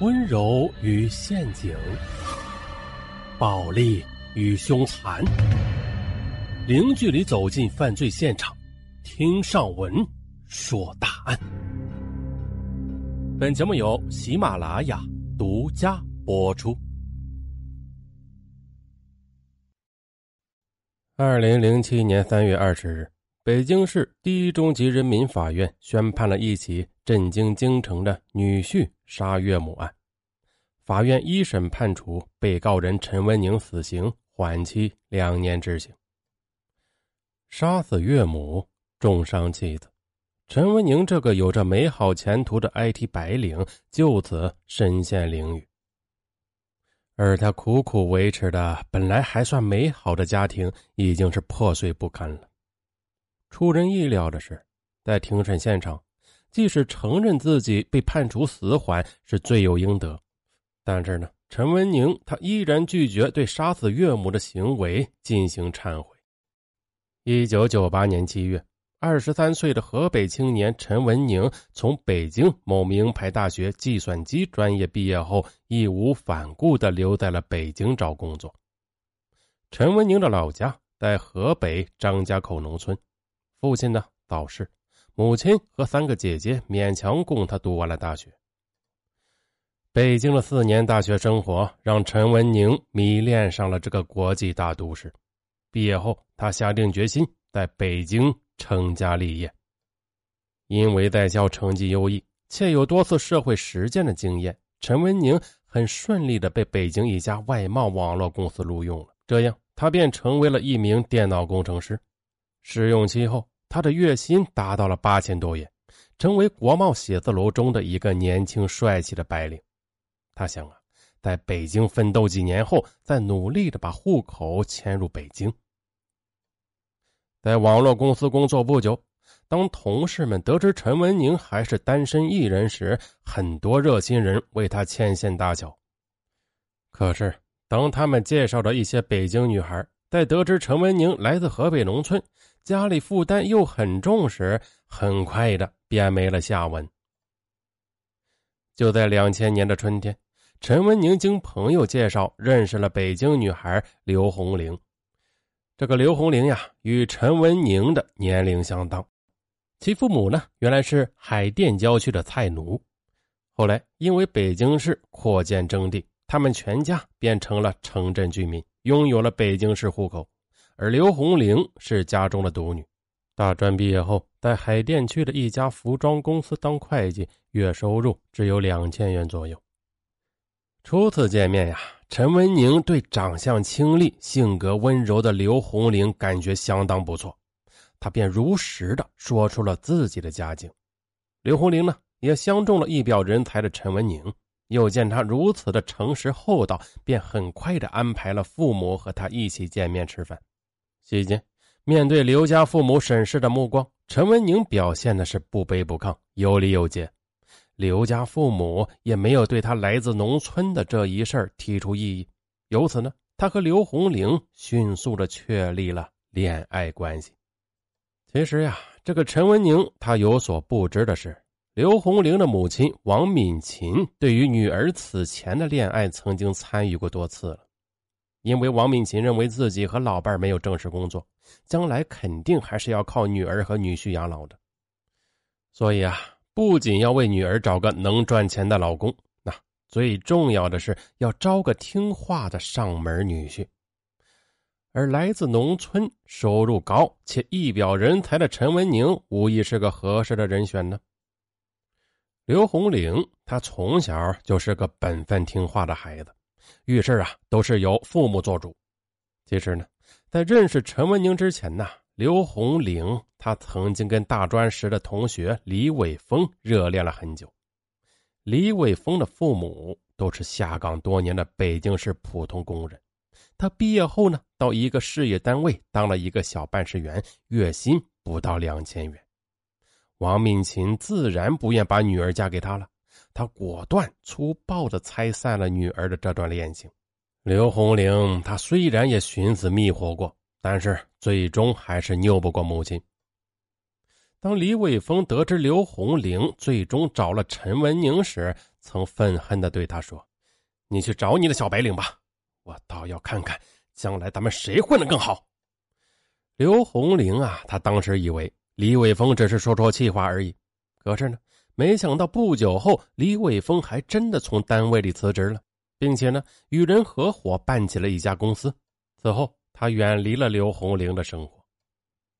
温柔与陷阱，暴力与凶残，零距离走进犯罪现场，听上文说大案。本节目由喜马拉雅独家播出。二零零七年三月二十日，北京市第一中级人民法院宣判了一起震惊京城的女婿。杀岳母案，法院一审判处被告人陈文宁死刑，缓期两年执行。杀死岳母，重伤妻子，陈文宁这个有着美好前途的 IT 白领就此身陷囹圄。而他苦苦维持的本来还算美好的家庭，已经是破碎不堪了。出人意料的是，在庭审现场。即使承认自己被判处死缓是罪有应得，但是呢，陈文宁他依然拒绝对杀死岳母的行为进行忏悔。一九九八年七月，二十三岁的河北青年陈文宁从北京某名牌大学计算机专业毕业后，义无反顾地留在了北京找工作。陈文宁的老家在河北张家口农村，父亲呢早逝。母亲和三个姐姐勉强供他读完了大学。北京的四年大学生活让陈文宁迷恋上了这个国际大都市。毕业后，他下定决心在北京成家立业。因为在校成绩优异，且有多次社会实践的经验，陈文宁很顺利的被北京一家外贸网络公司录用了。这样，他便成为了一名电脑工程师。试用期后。他的月薪达到了八千多元，成为国贸写字楼中的一个年轻帅气的白领。他想啊，在北京奋斗几年后，再努力的把户口迁入北京。在网络公司工作不久，当同事们得知陈文宁还是单身一人时，很多热心人为他牵线搭桥。可是，当他们介绍的一些北京女孩在得知陈文宁来自河北农村，家里负担又很重时，很快的便没了下文。就在两千年的春天，陈文宁经朋友介绍认识了北京女孩刘红玲。这个刘红玲呀，与陈文宁的年龄相当，其父母呢原来是海淀郊区的菜奴，后来因为北京市扩建征地，他们全家变成了城镇居民，拥有了北京市户口。而刘红玲是家中的独女，大专毕业后，在海淀区的一家服装公司当会计，月收入只有两千元左右。初次见面呀，陈文宁对长相清丽、性格温柔的刘红玲感觉相当不错，他便如实的说出了自己的家境。刘红玲呢，也相中了一表人才的陈文宁，又见他如此的诚实厚道，便很快的安排了父母和他一起见面吃饭。期间，面对刘家父母审视的目光，陈文宁表现的是不卑不亢，有礼有节。刘家父母也没有对他来自农村的这一事提出异议。由此呢，他和刘红玲迅速的确立了恋爱关系。其实呀，这个陈文宁他有所不知的是，刘红玲的母亲王敏琴对于女儿此前的恋爱曾经参与过多次了。因为王敏琴认为自己和老伴没有正式工作，将来肯定还是要靠女儿和女婿养老的，所以啊，不仅要为女儿找个能赚钱的老公，那最重要的是要招个听话的上门女婿。而来自农村、收入高且一表人才的陈文宁，无疑是个合适的人选呢。刘红玲，她从小就是个本分听话的孩子。遇事啊，都是由父母做主。其实呢，在认识陈文宁之前呢，刘红玲她曾经跟大专时的同学李伟峰热恋了很久。李伟峰的父母都是下岗多年的北京市普通工人，他毕业后呢，到一个事业单位当了一个小办事员，月薪不到两千元。王敏琴自然不愿把女儿嫁给他了。他果断粗暴的拆散了女儿的这段恋情。刘红玲，她虽然也寻死觅活过，但是最终还是拗不过母亲。当李伟峰得知刘红玲最终找了陈文宁时，曾愤恨地对他说：“你去找你的小白领吧，我倒要看看将来咱们谁混得更好。”刘红玲啊，她当时以为李伟峰只是说说气话而已，可是呢，没想到不久后，李伟峰还真的从单位里辞职了，并且呢，与人合伙办起了一家公司。此后，他远离了刘红玲的生活。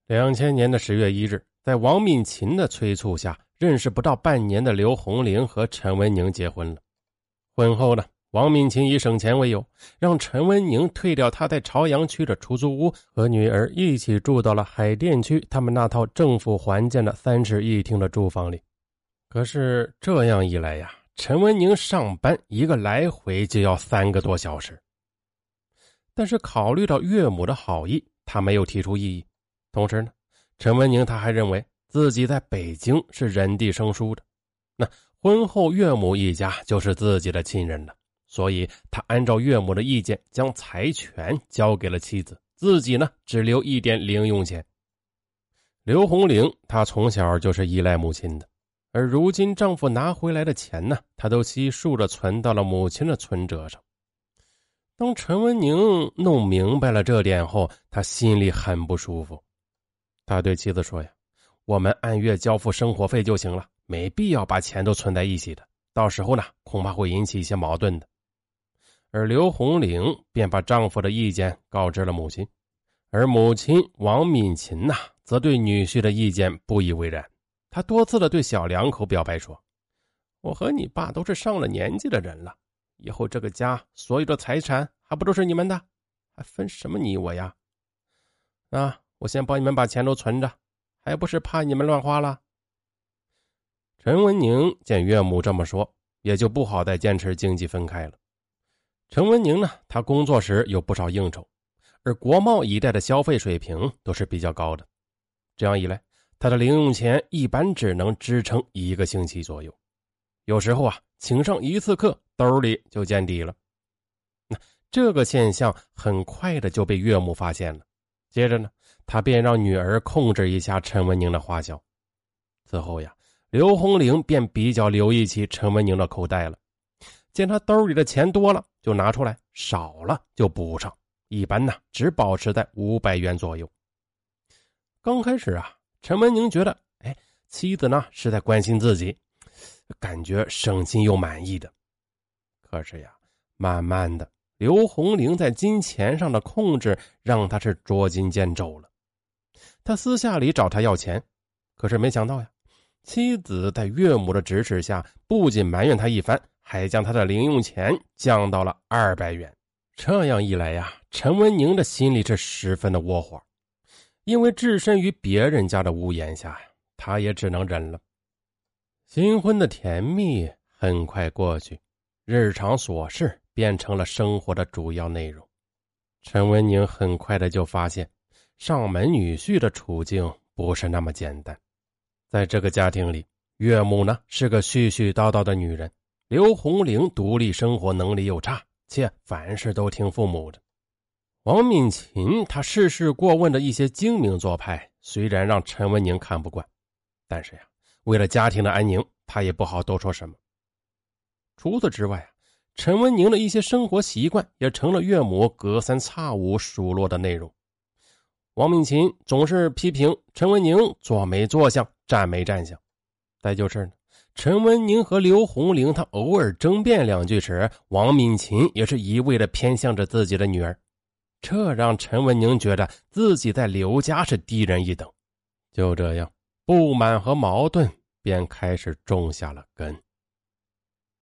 两千年的十月一日，在王敏琴的催促下，认识不到半年的刘红玲和陈文宁结婚了。婚后呢，王敏琴以省钱为由，让陈文宁退掉他在朝阳区的出租屋，和女儿一起住到了海淀区他们那套政府还建的三室一厅的住房里。可是这样一来呀，陈文宁上班一个来回就要三个多小时。但是考虑到岳母的好意，他没有提出异议。同时呢，陈文宁他还认为自己在北京是人地生疏的，那婚后岳母一家就是自己的亲人了，所以他按照岳母的意见，将财权交给了妻子，自己呢只留一点零用钱。刘红玲她从小就是依赖母亲的，而如今丈夫拿回来的钱呢，她都悉数的存到了母亲的存折上。当陈文宁弄明白了这点后，他心里很不舒服。他对妻子说：“呀，我们按月交付生活费就行了，没必要把钱都存在一起的。到时候呢，恐怕会引起一些矛盾的。”而刘红玲便把丈夫的意见告知了母亲，而母亲王敏琴呐，则对女婿的意见不以为然。她多次的对小两口表白说：“我和你爸都是上了年纪的人了。”以后这个家所有的财产还不都是你们的，还分什么你我呀？啊，我先帮你们把钱都存着，还不是怕你们乱花了。陈文宁见岳母这么说，也就不好再坚持经济分开了。陈文宁呢，他工作时有不少应酬，而国贸一带的消费水平都是比较高的，这样一来，他的零用钱一般只能支撑一个星期左右。有时候啊，请上一次课，兜里就见底了。那这个现象很快的就被岳母发现了。接着呢，他便让女儿控制一下陈文宁的花销。此后呀，刘红玲便比较留意起陈文宁的口袋了。见他兜里的钱多了，就拿出来；少了就补上。一般呢，只保持在五百元左右。刚开始啊，陈文宁觉得，哎，妻子呢是在关心自己。感觉省心又满意的，可是呀，慢慢的，刘红玲在金钱上的控制让他是捉襟见肘了。他私下里找他要钱，可是没想到呀，妻子在岳母的指使下，不仅埋怨他一番，还将他的零用钱降到了二百元。这样一来呀，陈文宁的心里是十分的窝火，因为置身于别人家的屋檐下呀，他也只能忍了。新婚的甜蜜很快过去，日常琐事变成了生活的主要内容。陈文宁很快的就发现，上门女婿的处境不是那么简单。在这个家庭里，岳母呢是个絮絮叨叨的女人，刘红玲独立生活能力又差，且凡事都听父母的。王敏琴她事事过问的一些精明做派，虽然让陈文宁看不惯，但是呀。为了家庭的安宁，他也不好多说什么。除此之外啊，陈文宁的一些生活习惯也成了岳母隔三差五数落的内容。王敏琴总是批评陈文宁坐没坐相，站没站相。再就是呢，陈文宁和刘红玲他偶尔争辩两句时，王敏琴也是一味的偏向着自己的女儿，这让陈文宁觉得自己在刘家是低人一等。就这样。不满和矛盾便开始种下了根。